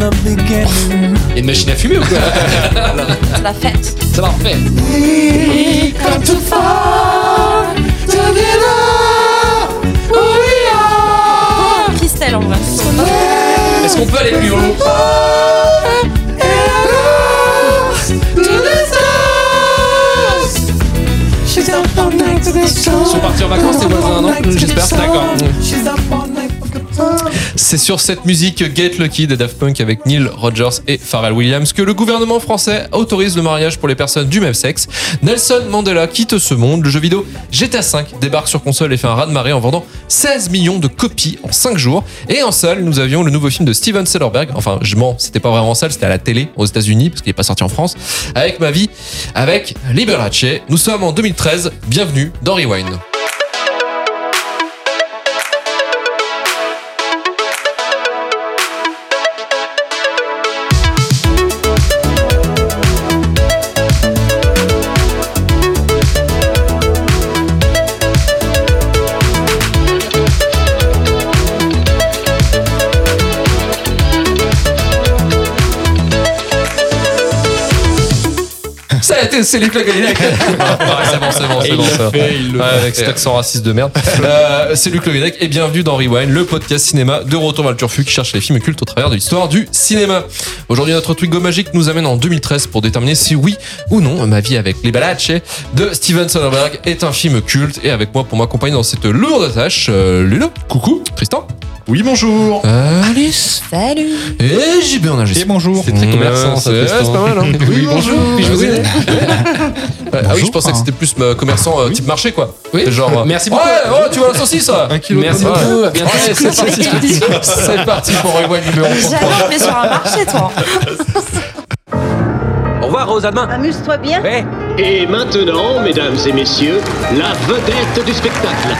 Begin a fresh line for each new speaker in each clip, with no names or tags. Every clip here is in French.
Il y a une machine à fumer ou quoi?
C'est la fête.
To give up who we are.
Christelle en vrai.
Est-ce qu'on peut aller plus haut? Ils sont partis en vacances tes voisins, non? J'espère. D'accord.
C'est sur cette musique Get Lucky de Daft Punk avec Neil Rogers et Pharrell Williams que le gouvernement français autorise le mariage pour les personnes du même sexe. Nelson Mandela quitte ce monde. Le jeu vidéo GTA V débarque sur console et fait un raz-de-marée en vendant 16 millions de copies en 5 jours. Et en salle, nous avions le nouveau film de Steven Soderbergh. Enfin, je mens, c'était pas vraiment en salle, c'était à la télé aux États-Unis parce qu'il n'est pas sorti en France. Avec ma vie, avec Liberace. Nous sommes en 2013. Bienvenue dans Rewind. c'est Luc Le Guenec. Ouais, c'est bon, c'est bon, c'est bon. ça.
fait,
Ouais, avec cet accent raciste de merde. Euh, c'est Luc Le Guenec et bienvenue dans Rewind, le podcast cinéma de Retour vers le Turfu qui cherche les films cultes au travers de l'histoire du cinéma. Aujourd'hui, notre Twigo magique nous amène en 2013 pour déterminer si oui ou non Ma vie avec les Balache de Steven Soderbergh est un film culte. Et avec moi pour m'accompagner dans cette lourde tâche, euh, Lulo, coucou, Tristan,
Oui, bonjour.
euh, Alice
Salut.
et JB en ingé.
Et bonjour.
C'est très commerçant, ça, c'est pas mal. Hein
Oui, bonjour. Puis je vous aide.
Ah oui, je pensais que c'était plus euh, commerçant euh, type marché quoi.
Oui.
Genre, euh,
Merci beaucoup.
Ouais, oh, tu vois la saucisse ça
Un kilo
Merci beaucoup. À bientôt.
C'est parti pour Rewind numéro 3.
Jamais on met sur un marché, toi.
Au revoir, demain.
Amuse-toi bien.
Ouais.
Et maintenant, mesdames et messieurs, la vedette du spectacle.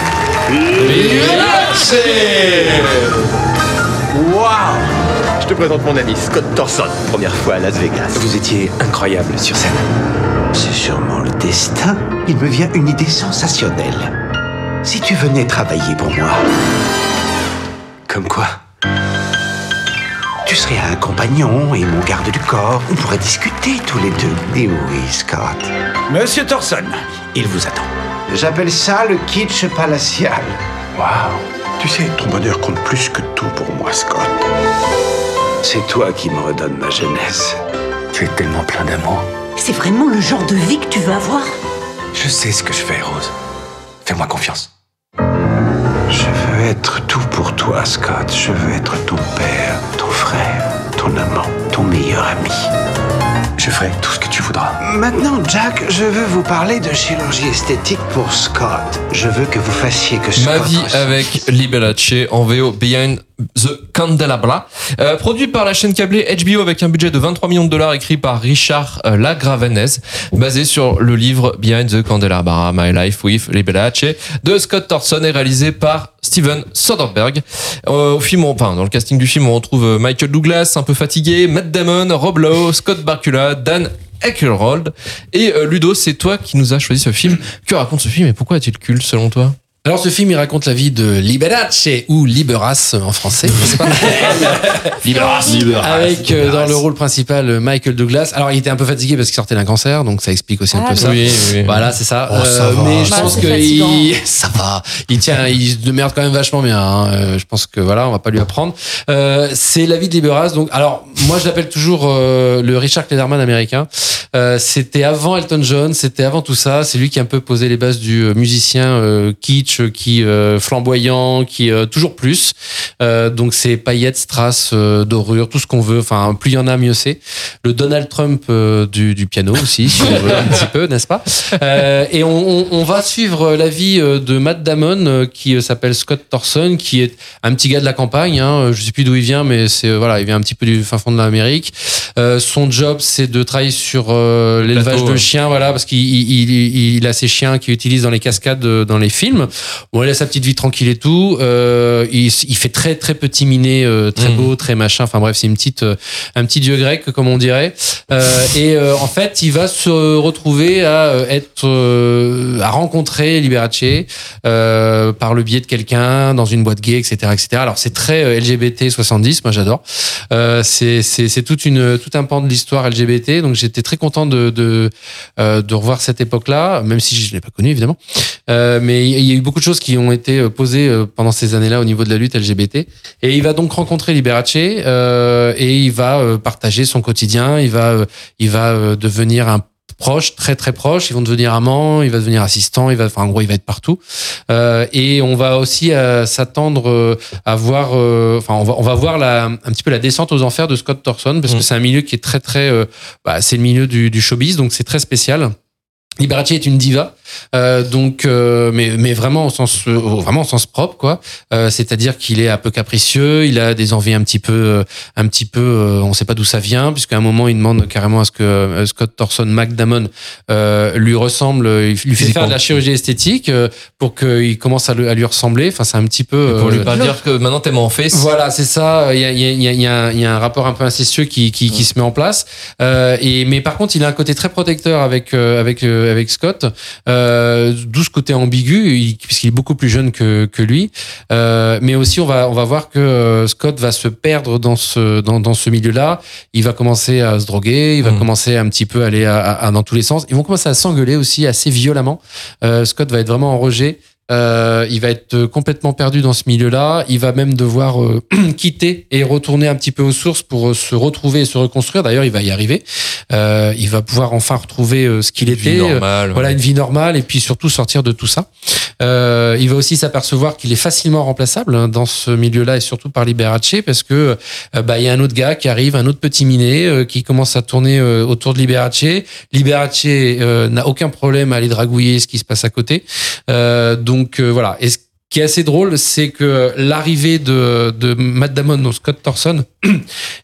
Je te présente mon ami Scott Thorson, première fois à Las Vegas.
Vous étiez incroyable sur scène.
C'est sûrement le destin. Il me vient une idée sensationnelle. Si tu venais travailler pour moi,
Comme quoi
tu serais un compagnon et mon garde du corps. On pourrait discuter tous les deux. Et oui, Scott.
Monsieur Thorson,
Il vous attend. J'appelle ça le kitsch palatial. Waouh. Tu sais, ton bonheur compte plus que tout pour moi, Scott. C'est toi qui me redonne ma jeunesse.
Tu es tellement plein d'amour.
C'est vraiment le genre de vie que tu veux avoir?
Je sais ce que je fais, Rose. Fais-moi confiance.
Je veux être tout pour toi, Scott. Je veux être ton père, ton frère, ton amant, ton meilleur ami.
Je ferai tout ce que tu voudras.
Maintenant, Jack, je veux vous parler de chirurgie esthétique pour Scott. Je veux que vous fassiez que Scott...
Ma vie avec Liberace en VO Behind the Candelabra, euh, produit par la chaîne câblée HBO avec un budget de 23 millions de dollars écrit par Richard euh, Lagravenese, basé sur le livre Behind the Candelabra, My Life with Liberace de Scott Thorson et réalisé par Steven Soderbergh. Euh, au film, enfin, dans le casting du film, on retrouve euh, Michael Douglas, un peu fatigué, Matt Damon, Rob Lowe, Scott Bakula, Dan Aykroyd et euh, Ludo, c'est toi qui nous as choisi ce film. Que raconte ce film et pourquoi est-il culte selon toi?
Alors ce film il raconte la vie de Liberace ou Liberas en français, n'est-ce pas Liberace. Avec euh, dans le rôle principal Michael Douglas. Alors il était un peu fatigué parce qu'il sortait d'un cancer, donc ça explique aussi un
Ah,
peu ça.
Oui, oui.
Voilà, c'est ça.
Oh, ça
Euh,
va.
mais je
Bah,
pense que il... ça va. Il tient, il se démerde quand même vachement bien. hein. Euh, je pense que voilà, on va pas lui apprendre. Euh, c'est la vie de Liberas. Donc, alors moi je l'appelle toujours euh, le Richard Klederman américain. Euh, c'était avant Elton John, c'était avant tout ça. C'est lui qui a un peu posé les bases du musicien euh, kitsch, qui euh, flamboyant, qui euh, toujours plus. Euh, donc c'est paillettes, strass, euh, dorures, tout ce qu'on veut. Enfin, plus il y en a, mieux c'est. Le Donald Trump euh, du, du piano aussi, si on veut un petit peu, n'est-ce pas? Euh, Et on, on- on va suivre la vie euh, de Matt Damon, euh, qui euh, s'appelle Scott Thorson, qui est un petit gars de la campagne. Hein, je sais plus d'où il vient, mais c'est euh, voilà, il vient un petit peu du fin fond de l'Amérique. Euh, son job, c'est de travailler sur euh, l'élevage de chiens, voilà, parce qu'il il, il- il a ses chiens qu'il utilise dans les cascades, euh, dans les films. Bon, il a sa petite vie tranquille et tout. Euh, il, il fait très très petit miné, euh, très
Mhm.
beau, très machin. Enfin bref, c'est une petite, euh, un petit dieu grec comme on dirait. Euh, et euh, en fait, il va se retrouver à être, euh, à rencontrer Liberace euh, par le biais de quelqu'un dans une boîte gay, etc., etc. Alors c'est très LGBT 70, moi j'adore. Euh, c'est c'est c'est toute une tout un pan de l'histoire LGBT. Donc j'étais très content de de euh, de revoir cette époque-là, même si je l'ai pas connue évidemment. Euh, mais il y a eu beaucoup de choses qui ont été euh, posées euh, pendant ces années-là au niveau de la lutte LGBT. Et il va donc rencontrer Liberace euh, et il va euh, partager son quotidien. Il va, il va devenir un proche, très très proche. Ils vont devenir amants. Il va devenir assistant. Il va, enfin en gros, il va être partout. Euh, et on va aussi euh, s'attendre euh, à voir, enfin on va, on va voir la, un petit peu la descente aux enfers de Scott Thorson parce
Mm.
que c'est un milieu qui est très très, bah, c'est le milieu du, du showbiz, donc c'est très spécial. Liberace est une diva, euh, donc euh, mais mais vraiment au sens euh, vraiment au sens propre quoi. Euh, C'est-à-dire qu'il est un peu capricieux, il a des envies un petit peu euh, un petit peu euh, on sait pas d'où ça vient puisqu'à un moment il demande carrément à ce que euh, Scott Thorson McDamon euh, lui ressemble, il lui fait faire de la chirurgie esthétique euh, pour qu'il commence à, le- à lui ressembler. Enfin c'est un petit peu
Pour
euh,
lui pas dire que maintenant t'es mon face.
voilà, c'est ça. Il y a, y, a, y, a, y, a un, rapport un peu incestueux qui, qui, qui se met en place. Euh, et mais par contre, il a un côté très protecteur avec euh, avec euh, avec Scott. Euh, D'où ce côté ambigu, il- puisqu'il est beaucoup plus jeune que que lui. Euh, mais aussi, on va on va voir que euh, Scott va se perdre dans ce dans, dans ce milieu-là. Il va commencer à se droguer. Il va
Mm.
commencer un petit peu à aller à, à- à- dans tous les sens. Ils vont commencer à s'engueuler aussi assez violemment. Euh, Scott va être vraiment en rejet. Euh, il va être euh, complètement perdu dans ce milieu-là. Il va même devoir euh, quitter et retourner un petit peu aux sources pour euh, se retrouver et se reconstruire. D'ailleurs, il va y arriver. Euh, il va pouvoir enfin retrouver euh, ce qu'il était.
normale.
Voilà, une vie normale et puis surtout sortir de tout ça. Euh, il va aussi s'apercevoir qu'il est facilement remplaçable hein, dans ce milieu-là et surtout par Liberace parce que bah il y a un autre gars qui arrive, un autre petit minet euh, qui commence à tourner euh, autour de Liberace. Liberace euh, n'a aucun problème à aller dragouiller ce qui se passe à côté. Euh, donc euh, voilà. Et ce qui est assez drôle, c'est que l'arrivée de, de Matt Damon, donc Scott Thorson,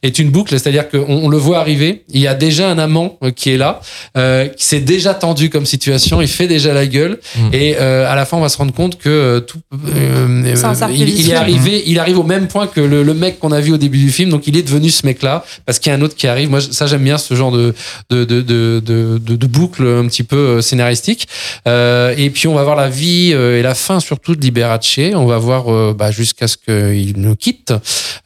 est une boucle, c'est-à-dire qu'on on le voit arriver, il y a déjà un amant euh, qui est là, euh, qui s'est déjà tendu comme situation, il fait déjà la gueule,
Mm.
et euh, à la fin on va se rendre compte que euh, tout, euh, il, il est arrivé, il arrive au même point que le, le mec qu'on a vu au début du film, donc il est devenu ce mec-là parce qu'il y a un autre qui arrive. Moi ça j'aime bien ce genre de de de de de, de, de boucle un petit peu euh, scénaristique. Euh, et puis on va voir la vie euh, et la fin surtout de Liberace. On va voir euh, bah, jusqu'à ce qu'il nous quitte.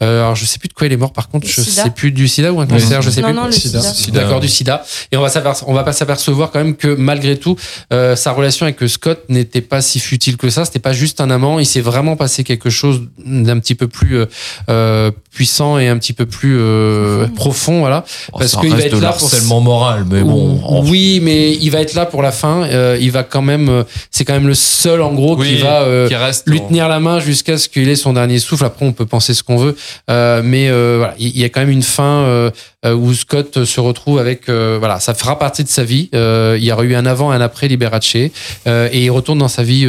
Euh, alors je sais plus de quoi il est mort par contre, je
sida.
sais plus du sida ou un cancer, je sais
Non,
plus.
non, le
Sida.
D'accord, du sida. Et on va on va pas s'apercevoir quand même que malgré tout, euh, sa relation avec Scott n'était pas si futile que ça. C'était pas juste un amant. Il s'est vraiment passé quelque chose d'un petit peu plus euh, euh, puissant et un petit peu plus euh, profond, voilà.
Oh,
parce qu'il va être
de
là pour-
l'harcèlement moral, mais bon.
oui, mais il va être là pour la fin. Euh, il va quand même, c'est quand même le seul en gros
Oui,
qui va euh,
qui reste
lui
en-
tenir la main jusqu'à ce qu'il ait son dernier souffle. Après, on peut penser ce qu'on veut, Euh, mais euh, il y a quand même une fin euh, euh, où Scott se retrouve avec, voilà, ça fera partie de sa vie. Il y aura eu un avant, un après Liberace, et il retourne dans sa vie.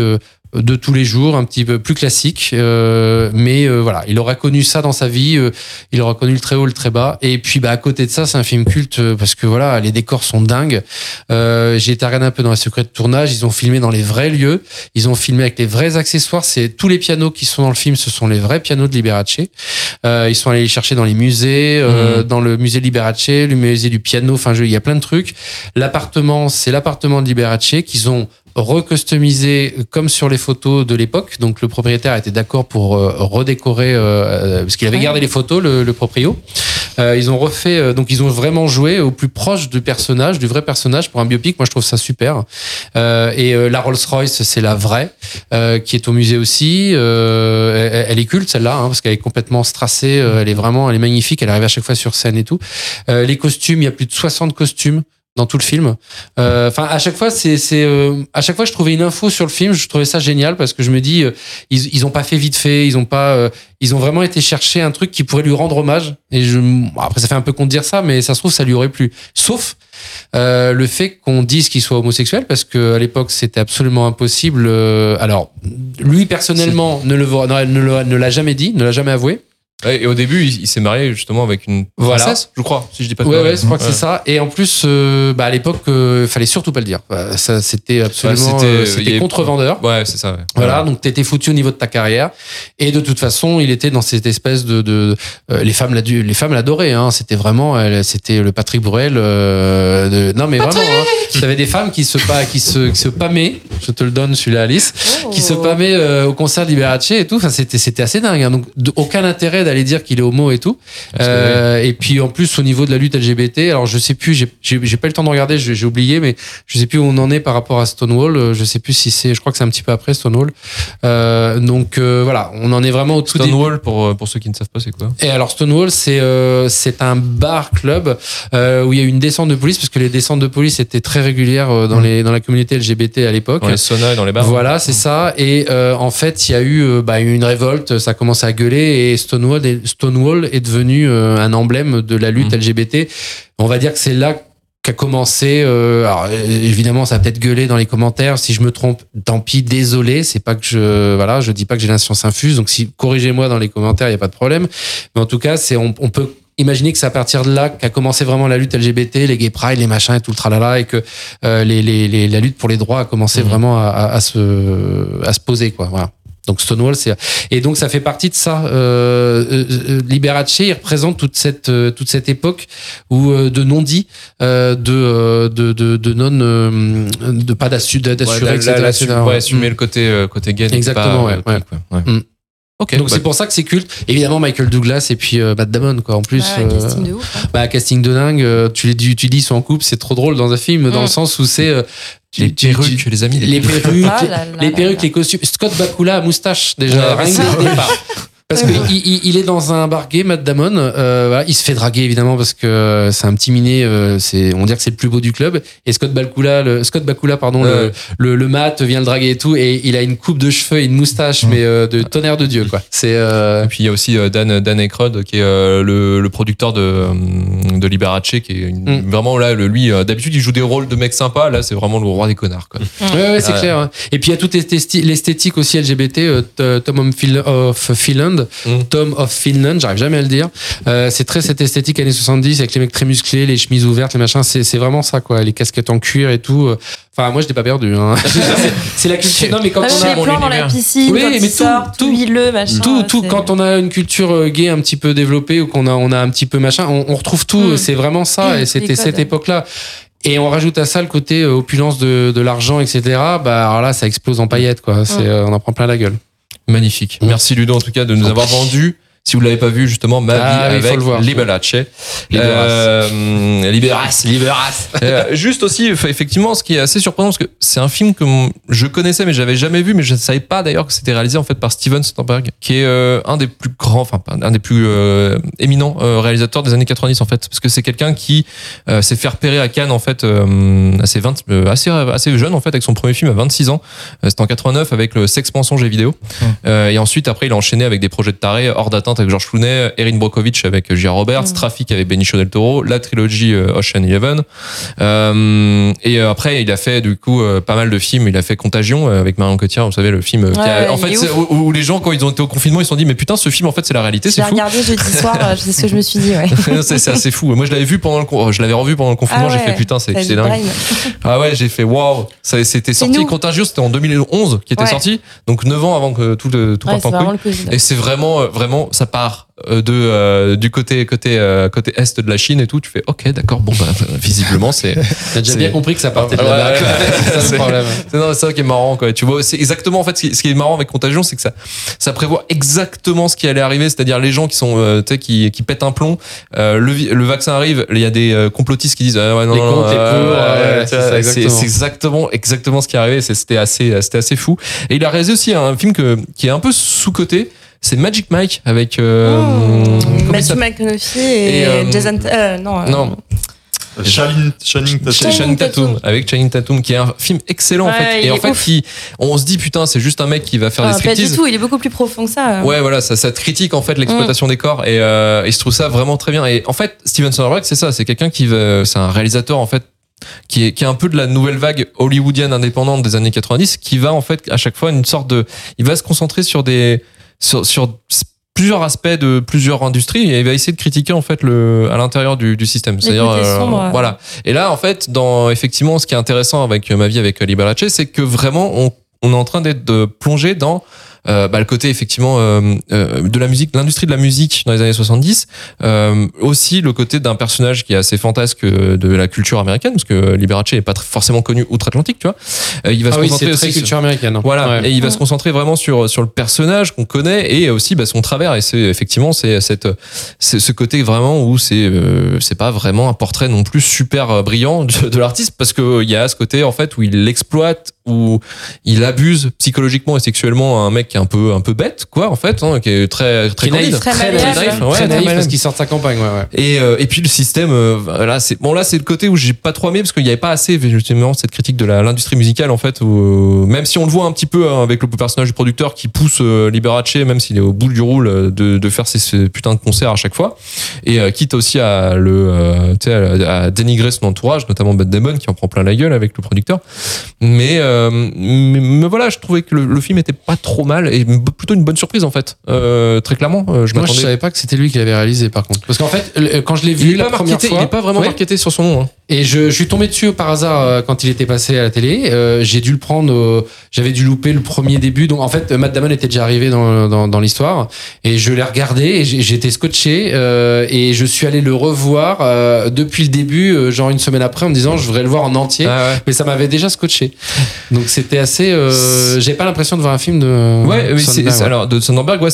De tous les jours, un petit peu plus classique, euh, mais euh, voilà, il aura connu ça dans sa vie, euh, il aura connu le très haut, le très bas, et puis bah à côté de ça, c'est un film culte euh, parce que voilà, les décors sont dingues. Euh, J'ai été un peu dans les secrets de tournage, ils ont filmé dans les vrais lieux, ils ont filmé avec les vrais accessoires. C'est tous les pianos qui sont dans le film, ce sont les vrais pianos de Liberace. Euh, ils sont allés les chercher dans les musées, euh,
Mhm.
dans le musée Liberace, le musée du piano. Enfin, je- il y a plein de trucs. L'appartement, c'est l'appartement de Liberace qu'ils ont recustomisé comme sur les photos de l'époque. Donc le propriétaire était d'accord pour euh, redécorer euh, euh, parce qu'il avait
Ouais.
gardé les photos, le, le proprio. Euh, ils ont refait, euh, donc ils ont vraiment joué au plus proche du personnage, du vrai personnage pour un biopic. Moi, je trouve ça super. Euh, et euh, la Rolls-Royce, c'est la vraie, euh, qui est au musée aussi. Euh, elle, elle est culte celle-là, hein, parce qu'elle est complètement strassée. elle est vraiment, elle est magnifique. Elle arrive à chaque fois sur scène et tout. Euh, les costumes, il y a plus de 60 costumes dans tout le film. Euh, Enfin, à chaque fois, c'est, c'est, euh, à chaque fois, je trouvais une info sur le film. Je trouvais ça génial parce que je me dis, euh, ils, ils ont pas fait vite fait, ils ont pas, euh, ils ont vraiment été chercher un truc qui pourrait lui rendre hommage. Et je, après, ça fait un peu con de dire ça, mais ça se trouve, ça lui aurait plu. Sauf euh, le fait qu'on dise qu'il soit homosexuel, parce que à l'époque, c'était absolument impossible. Euh, alors, lui personnellement ne le, ne, le- ne l'a jamais dit, ne l'a jamais avoué.
Ouais, et au début, il, il s'est marié justement avec une
Voilà.
princesse, je crois, si je dis pas de
Ouais, ouais, je crois que c'est ça. Et en plus, euh, bah, à l'époque, euh, fallait surtout pas le dire. Bah, ça, c'était absolument,
c'était-
euh,
y
c'était contre-vendeur.
Ouais, c'est ça. ouais.
Voilà, donc t'étais foutu au niveau de ta carrière. Et de toute façon, il était dans cette espèce de, de euh, les femmes l'adu- les femmes l'adoraient. Hein. C'était vraiment, elle- c'était le Patrick Bruel. euh, de, non mais vraiment, hein. t'avais des femmes qui se pas, qui se, qui se pâmaient. Je te le donne, celui-là, Alice, qui se pâmaient euh, au concert de Liberace et tout. Enfin, c'était, c'était assez dingue. Hein. Donc, aucun intérêt d'aller dire qu'il est homo et tout. Euh, et puis en plus au niveau de la lutte LGBT, alors je sais plus, j'ai, pas eu le temps de regarder, j'ai, oublié, mais je sais plus où on en est par rapport à Stonewall. Euh, Je sais plus si c'est, je crois que c'est un petit peu après Stonewall. Euh, donc euh, voilà, on en est vraiment au tout début.
Stonewall, pour, pour ceux qui ne savent pas, c'est quoi?
Et alors Stonewall, c'est c'est un bar club où il y a eu une descente de police parce que les descentes de police étaient très régulières dans les dans la communauté LGBT à l'époque.
Dans les saunas et dans les bars.
Voilà, c'est ça. Et en fait, il y a eu bah, une révolte, ça a commencé à gueuler et Stonewall est, Stonewall est devenu euh, un emblème de la lutte
Mhm.
LGBT. On va dire que c'est là qu'a commencé. euh, alors évidemment, ça a peut-être gueulé dans les commentaires. Si je me trompe, tant pis, désolé. C'est pas que je voilà, je dis pas que j'ai la science infuse. Donc si corrigez-moi dans les commentaires, il y a pas de problème. Mais en tout cas, c'est on, on peut imaginer que c'est à partir de là qu'a commencé vraiment la lutte LGBT, les gay pride, les machins et tout le tralala, et que euh, les, les, les- la lutte pour les droits a commencé
Mhm.
vraiment à, à, à se à se poser quoi. Voilà. Donc Stonewall, c'est et donc ça fait partie de ça. Euh, euh, euh, Liberace, il représente toute cette euh, toute cette époque où euh, de non dit, euh, de, euh, de de de non euh, de pas d'assu- d'assurer,
Ouais,
etc.
là, là,
etc.
ouais,
Ouais.
assumer le côté, euh, côté gay.
Exactement,
pas,
ouais.
Ouais.
Mm.
Ok.
Donc
bah,
c'est pour ça que c'est culte. Évidemment Michael Douglas et puis euh, Matt Damon quoi. En plus, euh,
casting de ouf. hein.
bah casting de dingue. euh, Tu les dis, tu dis ils sont en couple, c'est trop drôle dans un film dans
Mm.
le sens où c'est euh,
les perruques, les amis.
les perruques,
Ah là là
les perruques,
là.
les costumes. Scott Bakula à moustache déjà,
Ouais,
rien que départ. Parce que il, il- il est dans un bar gay, Matt Damon. euh, voilà, il se fait draguer évidemment parce que c'est un petit minet. euh, c'est, on dirait que c'est le plus beau du club. Et Scott Bakula, le, Scott Bakula, pardon, le,
Ouais.
le, le Matt vient le draguer et tout, et il a une coupe de cheveux et une moustache, mais euh, de tonnerre de dieu quoi. C'est euh,
Et puis il y a aussi Dan, Dan Aykroyd qui est le, le producteur de, de Liberace qui est une-
Mm.
vraiment là lui d'habitude il joue des rôles de mec sympa là c'est vraiment le roi des connards quoi.
Ouais, ouais, c'est clair. hein. Et puis il y a toute l'esthéti- l'esthétique aussi LGBT, Tom of Fin- of Finland,
Mm.
Tom of Finland, j'arrive jamais à le dire. Euh, c'est très cette esthétique années 70 avec les mecs très musclés, les chemises ouvertes, les machins. C'est vraiment ça, quoi. Les casquettes en cuir et tout. euh. Enfin, moi, je l'ai pas perdu. Hein. C'est- la culture. Non, mais quand
Même
on a
les plans dans la piscine,
Oui,
quand
mais
il
tout,
sort, tout
tout.
huileux, machin.
tout, tout
c'est-
quand on a une culture euh, gay un petit peu développée ou qu'on a, on a un petit peu machin, on, on retrouve tout.
Mm.
C'est vraiment ça.
Mm,
et c'était cette époque-là. Et on rajoute à ça le côté euh, opulence de, de l'argent, etc. Bah, alors là, ça explose en paillettes, quoi. C'est,
Mm.
euh, on en prend plein la gueule.
Magnifique.
Mm.
Merci Ludo en tout cas de nous avoir vendu. Si vous l'avez pas vu justement ma
Ah
vie
oui,
avec
le voir.
Liberace.
Liberace.
Euh, Liberace.
Liberace.
Euh, juste aussi, effectivement, ce qui est assez surprenant, parce que c'est un film que je connaissais, mais j'avais jamais vu, mais je ne savais pas d'ailleurs que c'était réalisé en fait par Steven Soderbergh, qui est euh, un des plus grands, enfin un des plus euh, éminents euh, réalisateurs des années 90 en fait, parce que c'est quelqu'un qui s'est fait repérer à Cannes en fait assez 20, assez assez jeune en fait avec son premier film à 26 ans. C'était en 89 avec le Sexe mensonge et vidéo. Euh, et ensuite après il a enchaîné avec des projets de taré, Hors d'atteinte avec Georges Clooney, Erin Brockovich avec J.R. Roberts,
Mm.
Trafic avec Benicio del Toro, la trilogie euh, Ocean Eleven. Euh, et euh, après, il a fait du coup euh, pas mal de films. Il a fait Contagion euh, avec Marion Cotillard, vous savez le film euh, qui a- en fait où, où les gens quand ils ont été au confinement, ils se sont dit mais putain ce film en fait c'est la réalité, c'est fou.
regardé jeudi soir, euh, c'est ce que je me suis dit, ouais.
c'est assez fou. Moi je l'avais vu pendant le je l'avais revu pendant le confinement,
Ah
j'ai fait putain c'est dingue. Ah ouais, j'ai fait waouh, c'était sorti. Contagion, c'était en 2011 qui était sorti. Donc 9 ans avant que tout le tout
Ouais,
en
le.
Et c'est vraiment, euh, vraiment, ça part euh, de euh, du côté côté euh, côté est de la Chine et tout. Tu fais ok, d'accord. Bon, bah, visiblement c'est
T'as déjà bien compris que ça partait de là-bas.
ouais.
C'est ça
qui est marrant quoi. Tu vois, c'est exactement en fait ce qui, ce qui est marrant avec Contagion, c'est que ça ça prévoit exactement ce qui allait arriver, c'est-à-dire les gens qui sont euh, tu sais qui qui pètent un plomb. euh, le le vaccin arrive, il y a des complotistes qui disent ah ouais non
Les
non,
contre, les c'est exactement.
exactement exactement ce qui est arrivé. C'était assez c'était assez fou. Et il a réalisé aussi un film que qui est un peu sous coté. C'est Magic Mike avec euh, il
Matthew McConaughey et,
Et, euh,
Jason. euh, non. euh,
Non,
Channing, Channing Tatum.
Channing
Channing Tatum
Tatum.
avec Channing Tatum qui est un film excellent en fait
il
et en fait qui on se dit putain c'est juste un mec qui va faire
ah,
des
pas du
striptease
tout, il est beaucoup plus profond que ça.
Ouais, voilà, ça, ça critique en fait l'exploitation des corps et, euh, et je trouve ça vraiment très bien. Et en fait, Steven Soderbergh, c'est ça, c'est quelqu'un qui, veut- c'est un réalisateur en fait qui est, qui est un peu de la nouvelle vague hollywoodienne indépendante des années 90, qui va en fait à chaque fois une sorte de, il va se concentrer sur des, sur, sur plusieurs aspects de plusieurs industries et il va essayer de critiquer en fait le à l'intérieur du, du système c'est-à-dire
côtés sombres, ouais.
voilà et là en fait dans effectivement ce qui est intéressant avec ma vie avec Liberace c'est que vraiment on, on est en train d'être de plonger dans euh, bah, le côté effectivement euh, euh, de la musique, l'industrie de la musique dans les années 70, euh, aussi le côté d'un personnage qui est assez fantasque de la culture américaine, parce que Liberace est pas très- forcément connu outre-Atlantique, tu vois. Euh, il va
Ah
se
oui,
concentrer
très
aussi sur-
culture américaine. hein.
voilà,
Ouais.
et il va se concentrer vraiment sur sur le personnage qu'on connaît et aussi bah, son travers. Et c'est effectivement c'est cette c'est ce côté vraiment où c'est euh, c'est pas vraiment un portrait non plus super euh, brillant de, de l'artiste parce que il y a ce côté en fait où il exploite où il abuse psychologiquement et sexuellement un mec qui est un peu un peu bête quoi en fait hein, qui est très très
Très naïf.
Très
très
malléable.
naïf,
ouais,
très naïf parce qu'il sort de sa campagne. Ouais, ouais.
Et, euh, et puis le système, euh, là c'est bon là c'est le côté où j'ai pas trop aimé parce qu'il n'y avait pas assez justement cette critique de l'industrie musicale en fait. Où, euh, même si on le voit un petit peu hein, avec le personnage du producteur qui pousse euh, Liberace, même s'il est au bout du roule, euh, de, de faire ces, ces putains de concerts à chaque fois. Et euh, quitte aussi à le euh, tu sais, à, à dénigrer son entourage, notamment Bad Damon qui en prend plein la gueule avec le producteur. Mais, euh, mais, mais voilà, je trouvais que le, le film était pas trop mal et plutôt une bonne surprise en fait. Euh, très clairement, euh, je
Moi, je savais pas que c'était lui qui l'avait réalisé, par contre. Parce qu'en fait, le- quand je l'ai
Il
vu
est
la première
marketé,
fois,
il est pas vraiment
Ouais.
marketé sur son nom. hein.
Et je, je suis tombé dessus par hasard euh, quand il était passé à la télé. Euh, j'ai dû le prendre. euh, J'avais dû louper le premier début. Donc en fait, Matt Damon était déjà arrivé dans, dans, dans l'histoire. Et je l'ai regardé et j'étais scotché. euh, et je suis allé le revoir euh, depuis le début, euh, genre une semaine après, en me disant je voudrais le voir en entier.
Ah ouais.
Mais ça m'avait déjà scotché. Donc c'était assez. Euh, j'ai pas l'impression de voir un film de.
Ouais,
ouais.
alors de Sonnenberg, ouais,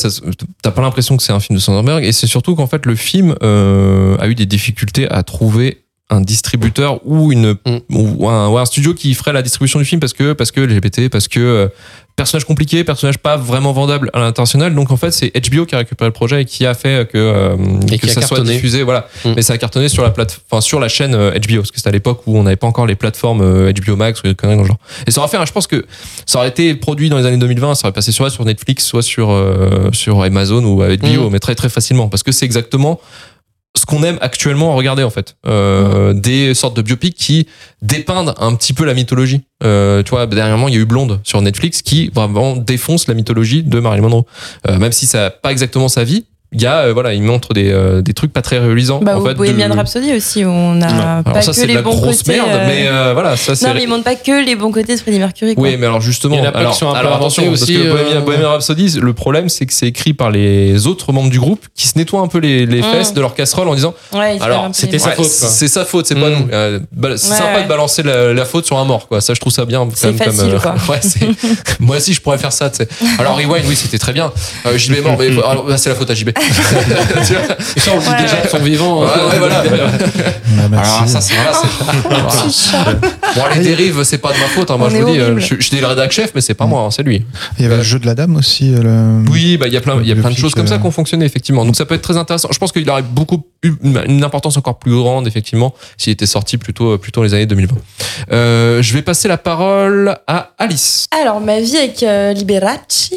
t'as pas l'impression que c'est un film de Sonnenberg, et c'est surtout qu'en fait le film euh, a eu des difficultés à trouver un distributeur ou une
Mm.
ou un, ou un studio qui ferait la distribution du film parce que parce que LGBT parce que euh, personnage compliqué personnage pas vraiment vendable à l'international donc en fait c'est HBO qui a récupéré le projet et qui a fait que euh,
Et
que ça soit diffusé voilà
Mm.
mais ça a cartonné sur la plate enfin sur la chaîne euh, HBO parce que c'était à l'époque où on n'avait pas encore les plateformes euh, HBO Max ou des conneries dans le genre et ça aurait fait je pense que ça aurait été produit dans les années 2020 ça aurait passé soit sur Netflix soit sur euh, sur Amazon ou HBO
Mm.
mais très très facilement parce que c'est exactement ce qu'on aime actuellement regarder en fait. Euh, des sortes de biopics qui dépeignent un petit peu la mythologie. Euh, tu vois dernièrement il y a eu Blonde sur Netflix qui vraiment défonce la mythologie de Marilyn Monroe. Euh, même si ça pas exactement sa vie il y a euh, voilà il montre des, euh, des trucs pas très réalisants
Bah,
en fait
Bohemian
de-
Rhapsody aussi, où on a
alors
pas
ça
que
c'est de
les
la
bons
grosse
côtés.
merde
euh,
mais euh, voilà ça c'est
Non, mais ils montrent pas que les bons côtés de Freddie Mercury. Quoi.
oui, mais alors justement,
Il
alors,
sont un peu
alors attention,
inventés
parce
aussi,
que
euh,
Bohemian, Bohemian Rhapsody, le problème c'est que c'est écrit par les autres membres du groupe qui se nettoient un peu les, les
Mm.
fesses de leur casserole en disant
Ouais, il
alors,
c'était
les
sa
Ouais,
faute,
c'est sa faute, c'est pas
Mm.
nous. Bah, c'est
Ouais,
sympa
ouais.
de balancer la, la faute sur un mort, quoi. Ça, je trouve ça bien.
C'est
quand même,
facile, quoi.
ouais, c'est- moi aussi, je pourrais faire ça. tu sais. Alors Rewind, oui, c'était très bien. JB est mort, mais alors, bah, c'est la faute à JB.
Et ça, on le dit
Ouais,
déjà
ouais.
de son vivant.
Ouais, ouais, voilà.
Ah, bah,
Alors ça, c'est voilà. Bon, les dérives, c'est pas de ma faute. hein. Moi,
On
je vous dis, euh, je, je suis le rédac chef, mais c'est pas moi, hein, c'est lui.
Il y avait le jeu de la dame aussi. euh, le-
Oui, bah il y a plein, il y a
Le
plein de choses comme ça
euh,
qui ont fonctionné effectivement. Donc ça peut être très intéressant. Je pense qu'il aurait beaucoup eu une une importance encore plus grande effectivement s'il était sorti plutôt plutôt les années 2020. Euh, je vais passer la parole à Alice.
Alors, ma vie avec euh, Liberace.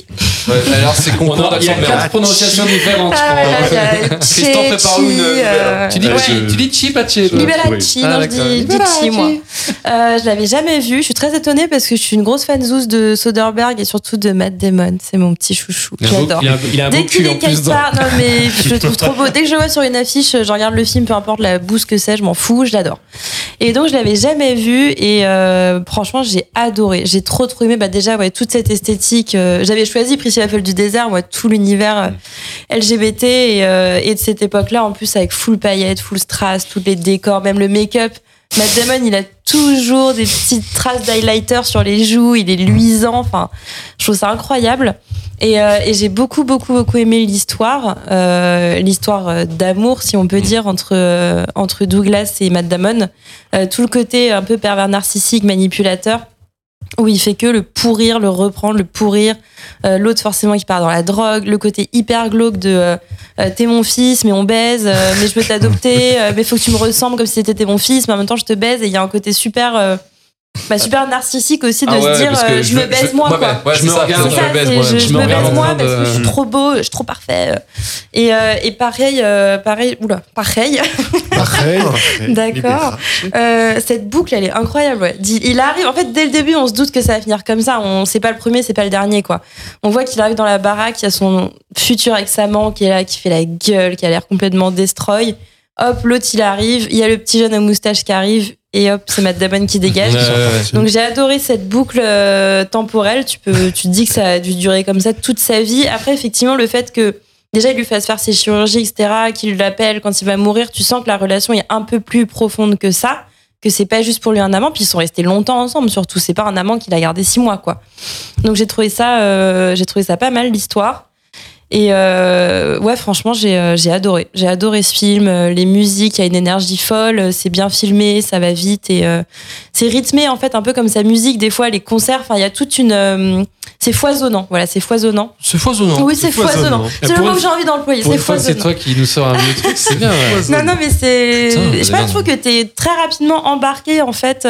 Alors c'est
On a- Il y a quatre prononciations différentes. je
Ah,
Christophe, prépare-nous une
Chi,
nouvelle.
euh,
Tu dis,
ouais.
chi, tu dis chi, pas chi.
Liberace,
Ah,
non, je dis, je dis Chi, moi. Euh, je l'avais jamais vu. Je suis très étonnée parce que je suis une grosse fan zouze de Soderbergh et surtout de Matt Damon. C'est mon petit chouchou. J'adore.
il a un- il a un beau
Dès qu'il est quelque part, non mais je le trouve trop beau. Dès que je le vois sur une affiche, je regarde le film, peu importe la bouse que c'est, je m'en fous, je l'adore. Et donc je l'avais jamais vu et euh, franchement j'ai adoré. J'ai trop trop aimé. Bah déjà ouais toute cette esthétique. euh, J'avais choisi Priscilla Folle du désert, moi tout l'univers euh, LGBT et, euh, et de cette époque-là en plus avec full paillettes, full strass, tous les décors, même le make-up. Matt Damon, il a toujours des petites traces d'highlighter sur les joues, il est luisant. Enfin, je trouve ça incroyable. Et, euh, et j'ai beaucoup, beaucoup, beaucoup aimé l'histoire, euh, l'histoire euh, d'amour, si on peut dire, entre, euh, entre Douglas et Matt Damon. Euh, tout le côté un peu pervers narcissique, manipulateur, où il fait que le pourrir, le reprendre, le pourrir. Euh, L'autre, forcément, qui part dans la drogue. Le côté hyper glauque de euh, euh, t'es mon fils, mais on baise, mais je peux t'adopter, mais faut que tu me ressembles comme si t'étais mon fils, mais en même temps, je te baise. Et il y a un côté super. Euh, bah, super narcissique aussi de
Ah ouais,
se dire euh, je, me baise moi, quoi.
Ouais,
Je me regarde,
me baise, moi.
je,
me
me
regarde
baise moi parce que je suis trop beau, je suis trop parfait. Et, euh, et pareil, euh, pareil, oula, pareil,
Pareil.
d'accord. Euh, cette boucle, elle est incroyable. Ouais. Il arrive, en fait, dès le début, on se doute que ça va finir comme ça. On c'est pas le premier, c'est pas le dernier, quoi. On voit qu'il arrive dans la baraque, il y a son futur ex-amant qui est là, qui fait la gueule, qui a l'air complètement destroy. Hop, l'autre, il arrive. Il y a le petit jeune à moustache qui arrive. Et hop, c'est Matt Damon qui dégage.
Ouais.
Donc j'ai adoré cette boucle euh, temporelle. Tu peux, tu te dis que ça a dû durer comme ça toute sa vie. Après, effectivement, le fait que déjà il lui fasse faire ses chirurgies, etc., qu'il l'appelle quand il va mourir, tu sens que la relation est un peu plus profonde que ça, que c'est pas juste pour lui un amant. Puis ils sont restés longtemps ensemble. Surtout, c'est pas un amant qu'il a gardé six mois, quoi. Donc j'ai trouvé ça, euh, j'ai trouvé ça pas mal l'histoire. Et euh, ouais, franchement, j'ai euh, j'ai adoré. J'ai adoré ce film. Euh, Les musiques, il y a une énergie folle. euh, C'est bien filmé, ça va vite et euh, c'est rythmé en fait, un peu comme sa musique. Des fois, les concerts. Enfin, il y a toute une. euh, c'est foisonnant. Voilà, c'est foisonnant.
C'est foisonnant.
oui, c'est foisonnant. C'est le mot que j'ai envie d'employer. C'est
une fois, c'est
foisonnant.
toi qui nous sort un vieux truc, c'est bien. ouais.
Non, non, mais c'est.
Putain,
Je pas, je trouve que t'es très rapidement embarqué en fait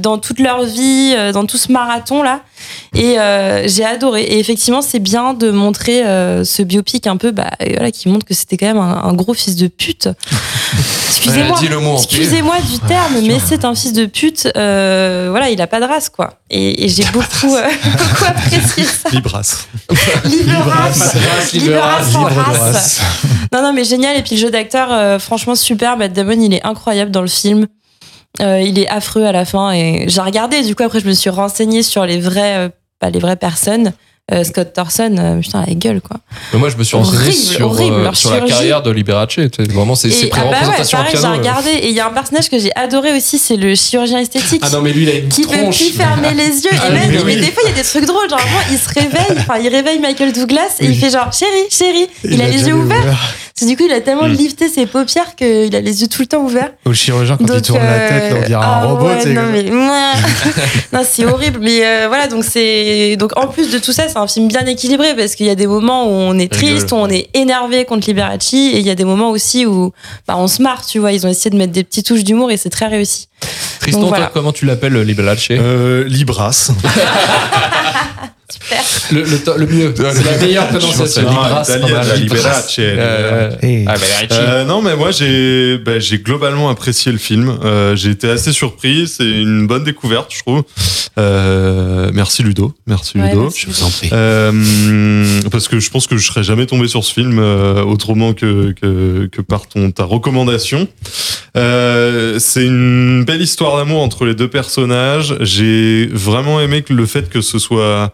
dans toute leur vie, dans tout ce marathon là. Et j'ai adoré. Et effectivement, c'est bien de montrer euh, ce biopic un peu, bah, voilà, qui montre que c'était quand même un, un gros fils de pute. Excusez-moi. Excusez-moi du terme, mais c'est un fils de pute. euh, voilà, il a pas de race, quoi. Et, et j'ai beaucoup, euh, beaucoup apprécié ça.
Libras.
Libre race. Libre race sans
Livre de
race.
race.
Non, non, mais génial. Et puis le jeu d'acteur, euh, franchement super. Matt Damon, il est incroyable dans le film. Euh, il est affreux à la fin. Et j'ai regardé. Du coup, après, je me suis renseignée sur les vrais, euh, pas les vraies personnes. Euh, Scott Thorson, euh, putain, la gueule, quoi.
Mais moi, je me suis renseigné
Horrible,
sur,
horrible,
euh, sur la carrière de Liberace. Vraiment, c'est pris
ah bah ouais, pareil, j'ai
euh.
regardé. Et il y a un personnage que j'ai adoré aussi, c'est le chirurgien esthétique.
Ah non, mais lui, il a une
qui peut
tronche.
plus fermer les yeux.
Ah
et même,
oui,
mais des fois, il y a des trucs drôles. Genre, vraiment, il se réveille, enfin, il réveille Michael Douglas et il fait genre, chérie, chérie. Il, a les yeux ouverts. Parce que du coup, il a tellement lifté ses paupières qu'il a les yeux tout le temps ouverts.
Au chirurgien, quand il
Donc,
tourne la tête, là, on dirait
ah
un robot.
ouais,
tu sais,
non, mais, non, c'est horrible. Mais euh, voilà, donc c'est donc en plus de tout ça, c'est un film bien équilibré parce qu'il y a des moments où on est triste, où on est énervé contre Liberace, et il y a des moments aussi où bah, on se marre. Tu vois, ils ont essayé de mettre des petites touches d'humour et c'est très réussi.
Tristan,
Donc,
toi, comment tu l'appelles, Liberace
Euh, Libras.
Le, le, to- le mieux. C'est la meilleure prononciation.
Italienne,
pas mal.
Liberace.
Euh,
Hey.
Ah, Liberace.
Euh, non, mais moi j'ai bah, j'ai globalement apprécié le film. Euh, j'ai été assez surpris. C'est une bonne découverte, je trouve. Euh, merci Ludo. Merci
Ouais,
Ludo.
merci.
Je vous en prie.
Euh, parce que je pense que je serais jamais tombé sur ce film euh, autrement que, que, que par ton, ta recommandation. Euh, c'est une belle histoire d'amour entre les deux personnages. J'ai vraiment aimé que le fait que ce soit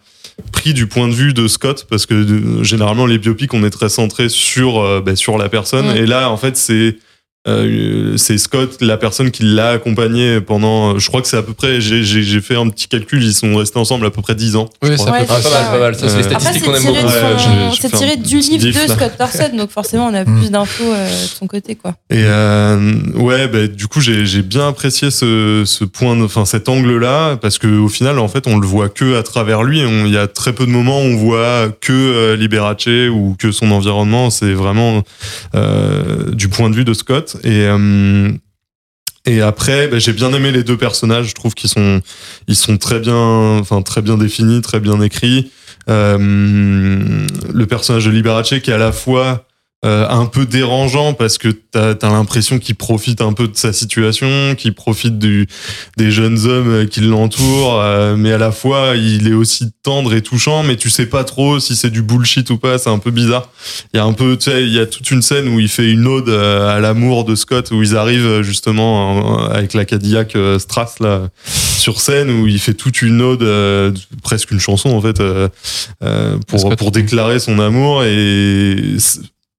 pris du point de vue de Scott parce que euh, généralement les biopics on est très centré sur euh, bah, sur la personne
Mm.
et là en fait c'est euh, c'est Scott, la personne qui l'a accompagné pendant, je crois que c'est à peu près, j'ai- fait un petit calcul, ils sont restés ensemble à peu près 10 ans.
Oui, c'est
Ouais,
Ah, pas pas mal. Ça, c'est les
Euh,
Après,
statistiques
c'est
qu'on aime
tiré,
beaucoup.
Ouais,
c'est tiré du livre
diff,
de. Scott Thorson, donc forcément on a
Mm.
plus d'infos euh, de son côté, quoi.
Et euh, ouais, bah, du coup, j'ai bien apprécié ce, ce point, enfin cet angle-là, parce que au final, en fait, on le voit que à travers lui. Il y a très peu de moments où on voit que euh, Liberace ou que son environnement. C'est vraiment euh, du point de vue de Scott. Et euh, et après, bah, j'ai bien aimé les deux personnages. Je trouve qu'ils sont, très bien définis, très bien écrits. Euh, le personnage de Liberace qui est à la fois euh, un peu dérangeant parce que t'as as, l'impression qu'il profite un peu de sa situation, qu'il profite du, des jeunes hommes euh, qui l'entourent, euh, mais à la fois il est aussi tendre et touchant, mais tu sais pas trop si c'est du bullshit ou pas, c'est un peu bizarre. Il y a un peu, tu sais, il y a toute une scène où il fait une ode euh, à l'amour de Scott, où ils arrivent euh, justement avec la Cadillac Strass là sur scène, où il fait toute une ode, euh, presque une chanson en fait, pour, pour déclarer son amour et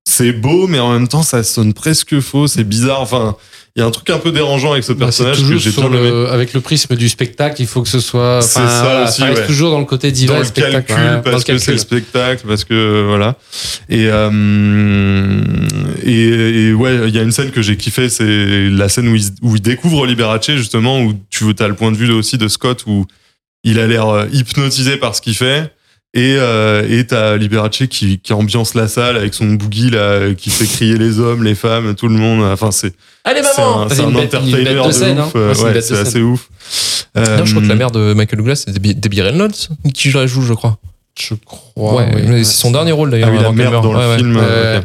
c'est- beau, mais en même temps, ça sonne presque faux. C'est bizarre. Enfin, il y a un truc un peu dérangeant avec ce
Bah,
personnage que j'ai bien aimé.
le, avec le prisme du spectacle, il faut que ce soit.
C'est ça
voilà,
aussi,
reste
ouais.
toujours dans le côté diva
Dans le
spectacle.
calcul,
ouais,
parce que c'est le spectacle, parce que voilà. Et, euh, et, et ouais, il y a une scène que j'ai kiffé, c'est la scène où il, où il découvre Liberace, justement, où tu as le point de vue aussi de Scott, où il a l'air euh, hypnotisé par ce qu'il fait. Et euh, et t'as Liberace qui, qui ambiance la salle avec son boogie là, qui fait crier les hommes, les femmes, tout le monde. Enfin, c'est
Allez,
c'est
maman
un,
C'est
un
une
entertainer
de
de,
scène,
ouf.
hein.
euh,
Ouais, c'est
ouais, assez ouf.
Non, je crois que la
Euh,
mère de Michael Douglas, c'est Debbie Reynolds qui la joue, je crois.
Je crois.
Ouais,
oui.
mais c'est son dernier rôle d'ailleurs.
Ah oui, la mère dans
Ouais,
le
ouais.
film.
Ouais.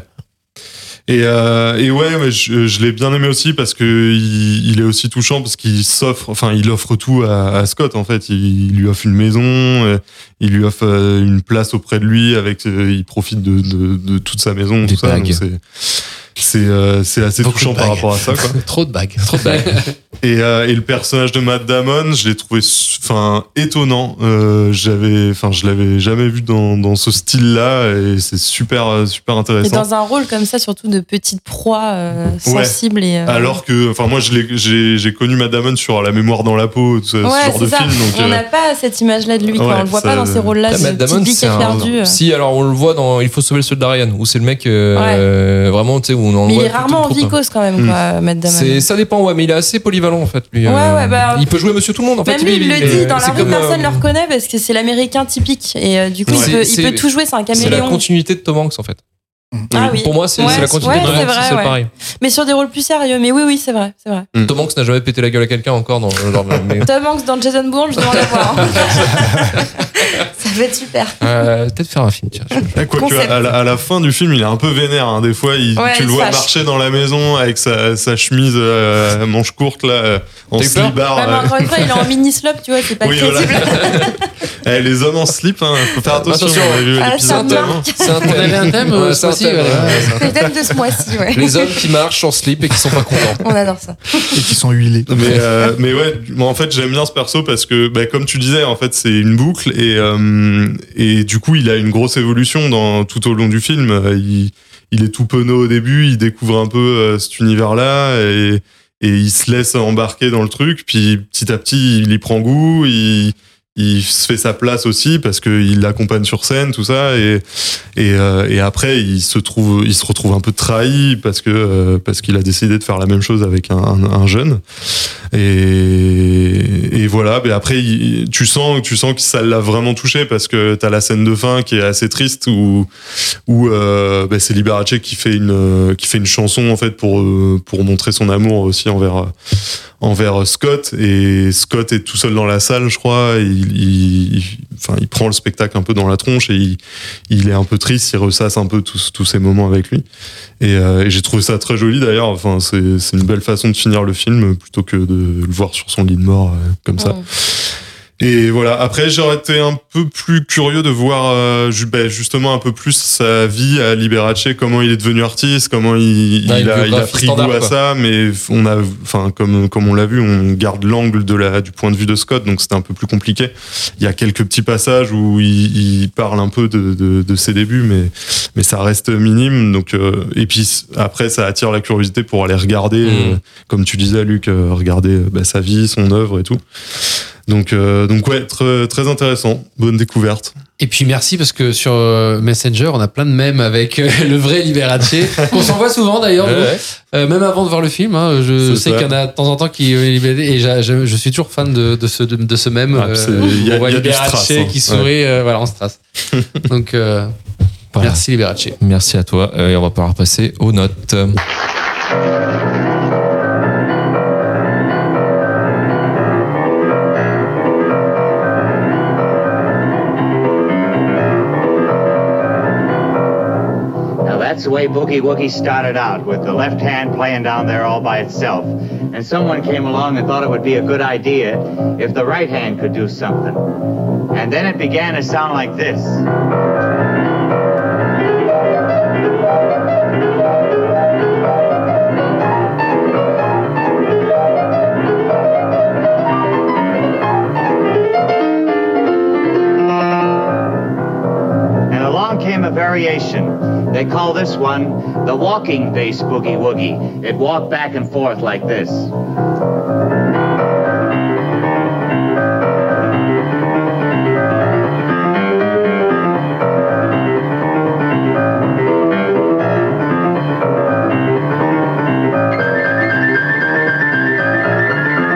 Et, euh, et ouais, ouais, je, je l'ai bien aimé aussi parce que il, il est aussi touchant parce qu'il s'offre, enfin, il offre tout à, à Scott en fait. Il, il lui offre une maison, euh, il lui offre euh, une place auprès de lui, avec, euh, il profite de, de, de toute sa maison,
Des
tout ça. donc c'est c'est euh, c'est assez
Beaucoup
touchant par rapport à ça, quoi.
Trop de bagues.
Trop de bagues.
Et, euh, et le personnage de Matt Damon, je l'ai trouvé, enfin, étonnant. Euh, j'avais, enfin, je l'avais jamais vu dans, dans ce style-là, et c'est super, super
Et
intéressant.
dans un rôle comme ça, surtout de petite proie euh,
Ouais.
sensible et. euh,
Alors que, enfin, moi, j'ai j'ai connu Matt Damon sur La mémoire dans la peau, ce, ce
ouais,
genre de
ça.
film. Donc,
on
euh,
n'a pas cette image-là de lui. quoi.
ouais,
on le voit
ça-
pas dans ces rôles-là.
Matt Damon, c'est un...
perdue.
Si, alors on le voit dans Il faut sauver le soldat Ryan, où c'est le mec euh, vraiment, tu sais, où on en
Mais il est rarement en vicose quand même, quoi, Matt Damon.
C'est, ça dépend, ouais, mais il est assez polyvalent en fait. Lui,
Ouais,
euh,
ouais, bah,
il peut jouer Monsieur Tout le Monde en fait.
Même lui, il le
est-
dit, dans la rue, personne ne
euh,
le reconnaît parce que c'est l'américain typique. Et euh, du coup, il, peut, il tout jouer, c'est un
C'est la
caméléon.
continuité de Tom Hanks en fait.
Ah oui.
Pour moi, c'est,
Ouais,
la continuité
ouais,
de
c'est ouais.
pareil.
Mais sur des rôles plus sérieux. Mais oui, oui, c'est vrai, c'est vrai.
Mm.
Tom Hanks n'a jamais pété la gueule à quelqu'un encore dans le genre. mais-
Tom Hanks dans Jason Bourne, je demande à voir. hein. ça va être super.
Euh, peut-être faire un film, tiens.
eh, quoique,
Concept.
à, la, à la fin du film, il est un peu vénère. hein. Des fois, il,
Ouais,
tu
il
le vois
fâche.
marcher dans la maison avec sa, sa chemise euh, à manche courte là, euh, en euh.
encore une fois, il est en mini slop, tu vois, c'est pas
Oui, voilà. Eh, les hommes en slip, hein, faut faire attention.
Ah,
On avait un thème, mois-ci,
c'est
le thème de ce mois-ci, ouais.
Les hommes qui marchent en slip et qui sont pas contents.
On adore ça.
Et qui sont huilés.
Mais, euh, mais ouais, moi en fait j'aime bien ce perso parce que bah, comme tu disais en fait c'est une boucle et euh, et du coup il a une grosse évolution dans tout au long du film. Euh, Il, il est tout penaud au début, il découvre un peu euh, cet univers là et et il se laisse embarquer dans le truc. Puis petit à petit il y prend goût, il il se fait sa place aussi parce qu'il l'accompagne sur scène, tout ça, et et, euh, et après il se trouve, il se retrouve un peu trahi parce que euh, parce qu'il a décidé de faire la même chose avec un, un, un jeune, et, et voilà. Mais après tu sens, tu sens que ça l'a vraiment touché parce que t'as la scène de fin qui est assez triste où où euh, bah, c'est Liberace qui fait une qui fait une chanson en fait pour euh, pour montrer son amour aussi envers envers Scott. Et Scott est tout seul dans la salle je crois. Il, il, enfin il prend le spectacle un peu dans la tronche et il, il est un peu triste. Il ressasse un peu tous ces moments avec lui. Et, euh, et j'ai trouvé ça très joli d'ailleurs. Enfin c'est c'est une belle façon de finir le film plutôt que de le voir sur son lit de mort euh, comme ça.
Mm.
Et voilà. Après, j'aurais été un peu plus curieux de voir euh, ben, justement un peu plus sa vie à Liberace, comment il est devenu artiste, comment il,
Ah,
il
une
a, il a pris goût à
quoi.
ça. Mais on a, enfin, comme comme on l'a vu, on garde l'angle de la du point de vue de Scott, donc c'était un peu plus compliqué. Il y a quelques petits passages où il, il parle un peu de, de, de ses débuts, mais mais ça reste minime. Donc euh, et puis après, ça attire la curiosité pour aller regarder,
Mhm.
euh, comme tu disais, Luc, euh, regarder bah, sa vie, son œuvre et tout. Donc, euh, donc ouais, très, très intéressant. Bonne découverte.
Et puis merci parce que sur euh, Messenger, on a plein de mèmes avec euh, le vrai Liberace, qu'on s'envoie souvent d'ailleurs,
Ouais.
Euh, même avant de voir le film. hein, je sais qu'il y en a de temps en temps qui et je, je suis toujours fan de, de ce de, de ce mème.
Ah, y a-
on voit
y a
Liberace
strass, hein.
qui sourit, euh, voilà, en strass. Donc euh,
Voilà.
merci Liberace.
Merci à toi. Euh, et on va pouvoir passer aux notes.
The way Boogie Woogie started out, with the left hand playing down there all by itself. And someone came along and thought it would be a good idea if the right hand could do something. And then it began to sound like this. And along came a variation. They call this one the walking bass boogie woogie. It walked back and forth like this.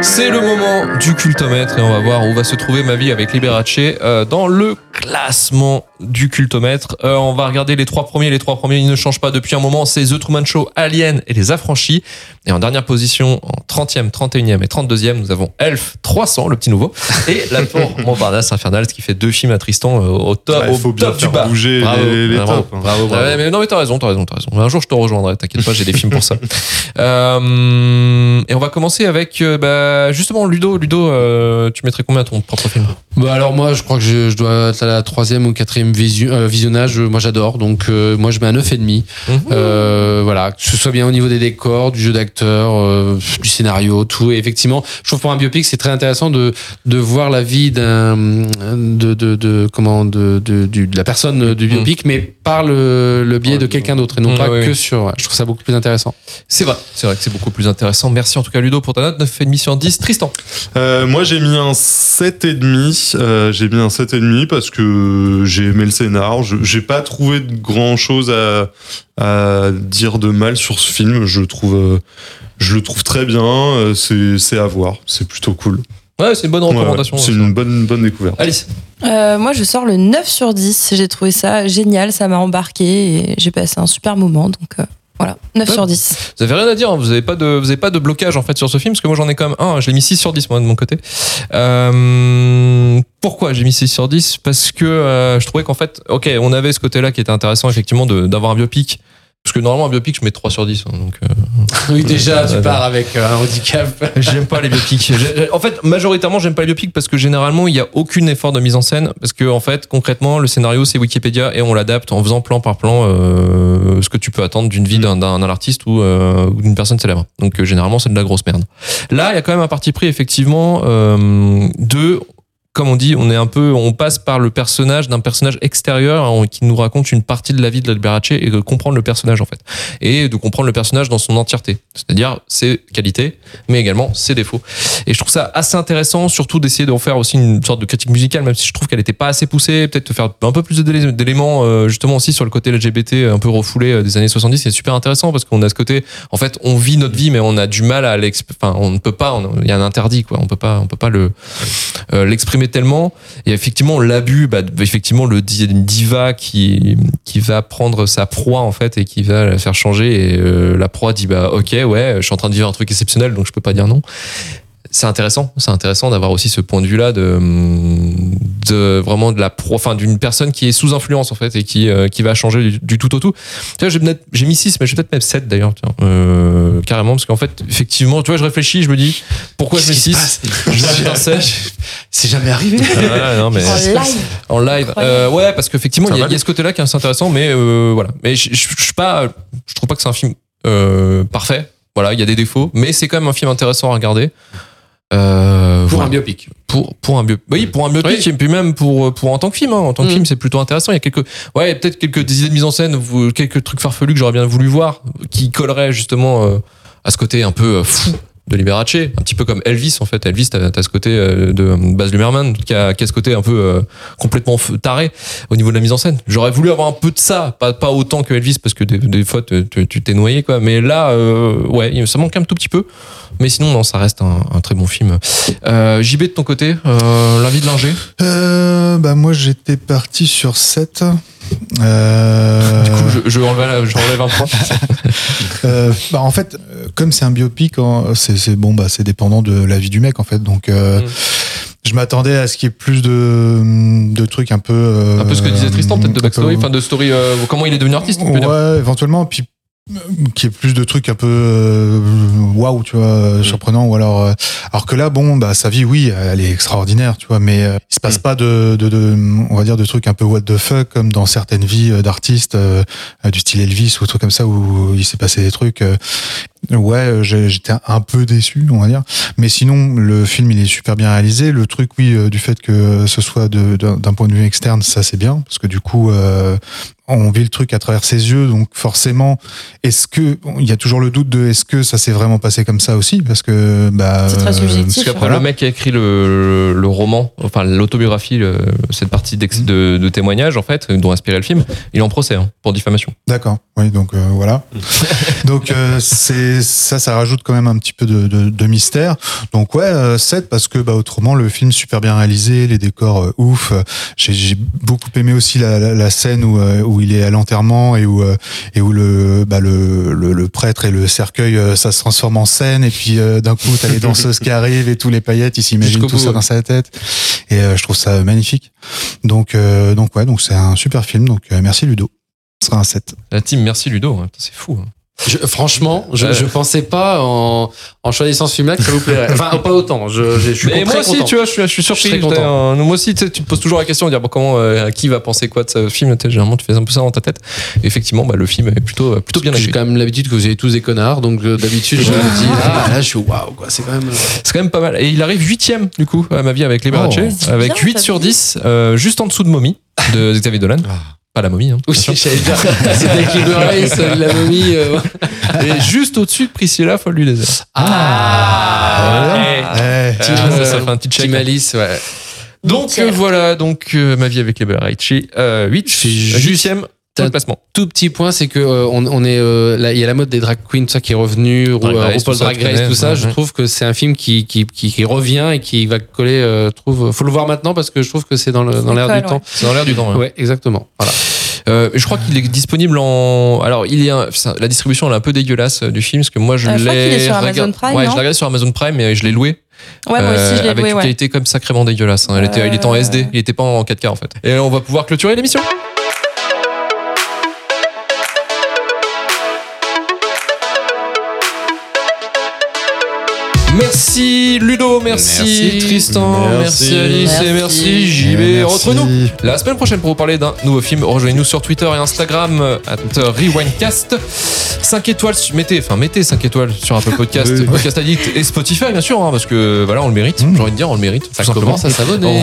C'est le moment du cultomètre et on va voir où va se trouver ma vie avec Liberace euh, dans le classement du cultomètre. Euh, on va regarder les trois premiers. Les trois premiers, ils ne changent pas depuis un moment. C'est The Truman Show, Alien et Les Affranchis. Et en dernière position, 30e, 31e et 32e, nous avons Elf 300, le petit nouveau, et La Tour Montparnasse Infernale, ce qui fait deux films à Tristan euh, au, top,
Ouais,
au
faut bien
top du bas.
bouger
Bravo,
les- les
bravo,
tops, hein.
bravo, bravo. Ouais, mais non, mais t'as raison, t'as raison, t'as raison. Un jour, je te rejoindrai. T'inquiète pas, j'ai des films pour ça. Euh, et on va commencer avec, euh, bah, justement, Ludo. Ludo, euh, tu mettrais combien à ton propre film?
Bah alors moi je crois que je, je dois être à la troisième ou quatrième visu- euh, visionnage. Moi j'adore donc euh, moi je mets un 9,5.
Mhm.
Euh, voilà que ce soit bien au niveau des décors, du jeu d'acteur, euh, du scénario, tout. Et effectivement je trouve pour un biopic c'est très intéressant de de voir la vie d'un de, de, de comment de, de, la personne du biopic mais par le, le biais de quelqu'un d'autre et non
Mhm,
pas que
oui.
sur. je trouve ça beaucoup plus intéressant.
C'est vrai, c'est vrai que c'est beaucoup plus intéressant. Merci en tout cas, Ludo, pour ta note. 9,5 sur 10. Tristan.
Euh, moi, j'ai mis un 7,5. Euh, j'ai mis un 7,5 parce que j'ai aimé le scénar. Je- J'ai pas trouvé de grand chose à, à dire de mal sur ce film. Je trouve, euh, je le trouve très bien. Euh, C'est à voir. C'est plutôt cool.
Ouais, c'est une bonne
Ouais,
recommandation.
c'est une bonne, bonne découverte.
Alice.
Euh, moi, je sors le 9 sur 10. J'ai trouvé ça génial, ça m'a embarqué et j'ai passé un super moment. Donc euh, voilà, 9
Ouais.
sur 10.
Vous avez rien à dire, hein. vous avez pas de, vous avez pas de blocage en fait sur ce film, parce que moi j'en ai quand même un, je l'ai mis 6 sur 10 moi de mon côté. Euh, pourquoi j'ai mis 6 sur 10 Parce que euh, je trouvais qu'en fait, ok, on avait ce côté-là qui était intéressant effectivement de- d'avoir un biopic. Parce que normalement un biopic je mets 3 sur 10. hein, donc, euh,
Oui déjà tu
Ouais,
pars avec euh, un handicap.
J'aime pas les biopics. En fait, majoritairement, j'aime pas les biopics parce que généralement, il y a aucun effort de mise en scène. Parce que, en fait, concrètement, le scénario, c'est Wikipédia et on l'adapte en faisant plan par plan euh, ce que tu peux attendre d'une vie d'un artiste ou, euh, ou d'une personne célèbre. Donc, euh, généralement, c'est de la grosse merde. Là, il y a quand même un parti pris, effectivement, euh, de comme on dit, on est un peu, on passe par le personnage d'un personnage extérieur hein, qui nous raconte une partie de la vie de Liberace et de comprendre le personnage en fait, et de comprendre le personnage dans son entièreté, c'est-à-dire ses qualités, mais également ses défauts. Et je trouve ça assez intéressant, surtout d'essayer d'en faire aussi une sorte de critique musicale, même si je trouve qu'elle n'était pas assez poussée, peut-être de faire un peu plus d'élé- d'éléments euh, justement aussi sur le côté LGBT un peu refoulé euh, des années 70. C'est super intéressant parce qu'on a ce côté, en fait, on vit notre vie, mais on a du mal à l'exp, enfin, on ne peut pas, il y a un interdit quoi, on peut pas, on peut pas le euh, tellement. Et effectivement, l'abus, bah, effectivement, le diva qui qui va prendre sa proie en fait et qui va la faire changer. Et euh, la proie dit bah ok ouais, je suis en train de vivre un truc exceptionnel, donc je peux pas dire non. C'est intéressant, c'est intéressant d'avoir aussi ce point de vue-là de, de vraiment de la pro, enfin d'une personne qui est sous influence en fait et qui euh, qui va changer du, du tout au tout. Tu vois, j'ai peut-être- j'ai mis 6 mais je vais peut-être mettre 7 d'ailleurs, tiens, euh, carrément parce qu'en fait effectivement, tu vois, je réfléchis, je me dis pourquoi je mets 6 Je vais mettre un 7.
C'est jamais arrivé.
Ah, non, mais
En live.
en live. Euh, ouais, parce qu'effectivement, il y, a-
va
il y a ce côté-là qui est assez intéressant, mais euh, voilà. Mais je, je, je suis pas, je trouve pas que c'est un film euh, parfait. Voilà, il y a des défauts, mais c'est quand même un film intéressant à regarder. Euh,
Pour
voilà.
un biopic.
Pour, pour un biopic. Oui, pour un biopic,
Oui.
et puis même pour, pour en tant que film. hein. En tant que
Mhm.
film, c'est plutôt intéressant. Il y a quelques, ouais, peut-être quelques des idées de mise en scène, vous- quelques trucs farfelus que j'aurais bien voulu voir, qui colleraient justement euh, à ce côté un peu euh, fou de Liberace, un petit peu comme Elvis en fait. Elvis, t'as as ce côté euh, de euh, Baz Luhrmann qui a, qui a ce côté un peu euh, complètement taré au niveau de la mise en scène. J'aurais voulu avoir un peu de ça, pas, pas autant que Elvis parce que des, des fois tu t'es noyé quoi. Mais là, euh, ouais, ça manque un tout petit peu. Mais sinon, non, ça reste un, un très bon film. Euh, JB de ton côté, euh, l'avis de l'ingé.
Euh, bah moi j'étais parti sur 7. Euh,
Du coup, je, je enlève, je enlève un point.
euh, bah, en fait, comme c'est un biopic, c'est bon, bah c'est dépendant de la vie du mec en fait. Donc euh,
Mm.
je m'attendais à ce qu'il y ait plus de, de trucs un peu.
un peu ce que disait Tristan, peut-être de backstory,
peu-
enfin de story, comment il est devenu artiste.
Ouais, éventuellement. Puis y ait plus de trucs un peu euh, waouh, tu vois, euh, surprenants. Ou alors, euh, alors que là, bon, bah sa vie, oui, elle est extraordinaire, tu vois, mais euh, il se passe pas de, de, de, on va dire, de trucs un peu what the fuck comme dans certaines vies d'artistes euh, du style Elvis ou trucs comme ça où il s'est passé des trucs. euh, Ouais, j'ai- j'étais un peu déçu, on va dire. Mais sinon, le film, il est super bien réalisé. Le truc, oui, euh, du fait que ce soit de- d'un d'un point de vue externe, ça c'est bien, parce que du coup, euh, on vit le truc à travers ses yeux. Donc forcément, est-ce que il y a toujours le doute de est-ce que ça s'est vraiment passé comme ça aussi, parce que bah.
C'est très subjectif.
Parce qu'après,
Voilà.
le mec qui a écrit le, le roman, enfin l'autobiographie, le- cette partie d'ex- de, de témoignage, en fait, dont inspiré le film, il est en procès hein, pour diffamation.
D'accord. Oui, donc euh, voilà. donc euh, c'est ça, ça rajoute quand même un petit peu de, de, de mystère. Donc ouais, euh, 7 parce que bah, autrement le film super bien réalisé, les décors euh, ouf. J'ai, j'ai beaucoup aimé aussi la, la, la scène où, euh, où il est à l'enterrement et où euh, et où le, bah, le, le le prêtre et le cercueil euh, ça se transforme en scène et puis euh, d'un coup t'as les danseuses qui arrivent et tous les paillettes ils s'imaginent tout
bout,
ça
ouais.
dans sa tête et je trouve ça magnifique. Donc donc ouais donc c'est un super film donc merci Ludo. Ce sera un 7.
La team Merci Ludo, c'est fou. hein.
Je- franchement, je,
Ouais.
je pensais pas en, en choisissant ce film-là que ça vous plairait. Enfin, pas autant. Je, je, je suis
Mais
très
moi aussi,
content.
tu vois, je suis, je suis surpris.
Je suis très
j'étais
content.
un- moi aussi, tu, sais, tu te poses toujours la question de dire bon, comment, euh, qui va penser quoi de ce film. Généralement, tu fais un peu ça dans ta tête. Et effectivement, bah, le film est plutôt, euh, plutôt bien
J'ai quand même l'habitude que vous avez tous des connards, donc euh, d'habitude je me dis ah là je suis waouh quoi, c'est quand même.
C'est quand même pas mal. Et il arrive huitième, du coup, à ma vie avec les
Oh.
Avec
bien,
8
t'as
sur
vu
10, euh, juste en dessous de Mommy, de Xavier Dolan. Pas la momie. Hein,
oui. C'était King la momie. Euh...
Et juste au-dessus de Priscilla, Folle du désert.
Ah, ah, hey.
Eh.
Ah, ça, fait un petit check.
Team Alice, ouais.
Donc euh, voilà, donc euh, ma vie avec les Bellarici, 8, c'est 8
tout petit point, c'est que euh, on, on est euh, là, il y a la mode des drag queens, tout ça qui est revenu,
Drag Race,
RuPaul
tout ça,
Drag Race, tout ça.
ouais,
Je
ouais.
trouve que c'est un film qui, qui, qui, qui revient et qui va coller. Euh, trouve, faut le voir maintenant parce que je trouve que c'est dans le dans l'air du
ouais.
temps.
C'est dans l'air du temps. ouais.
Ouais, exactement. Voilà.
Euh, je crois qu'il est disponible en. Alors, il est un- la distribution elle est un peu dégueulasse euh, du film parce que moi je
Euh,
l'ai.
sur Amazon
regard-
Prime,
Ouais, je l'ai regardé sur Amazon Prime, mais je l'ai loué.
Ouais, moi aussi, je
euh,
l'ai
avec
loué,
une
ouais.
qualité comme sacrément dégueulasse. hein. Elle était, il était en
Euh.
SD, il était pas en 4K en fait. Et on va pouvoir clôturer l'émission. Merci Ludo, merci,
Merci.
Tristan, merci,
Merci.
Alice et
Merci.
JB.
merci.
Retrouvez-nous la semaine prochaine pour vous parler d'un nouveau film. Rejoignez-nous sur Twitter et Instagram at Rewindcast. 5 étoiles, mettez, enfin mettez 5 étoiles sur Apple Podcast,
Oui.
Podcast Addict et Spotify bien sûr, hein, parce que voilà on le mérite.
Mm.
J'ai envie de dire on le mérite.
Ça
tout
commence à s'abonner.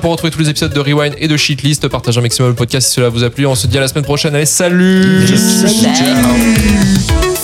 Pour retrouver tous les épisodes de Rewind et de Shitlist. Partagez un maximum le podcast si cela vous a plu. On se dit à la semaine prochaine. Allez, salut.
Salut.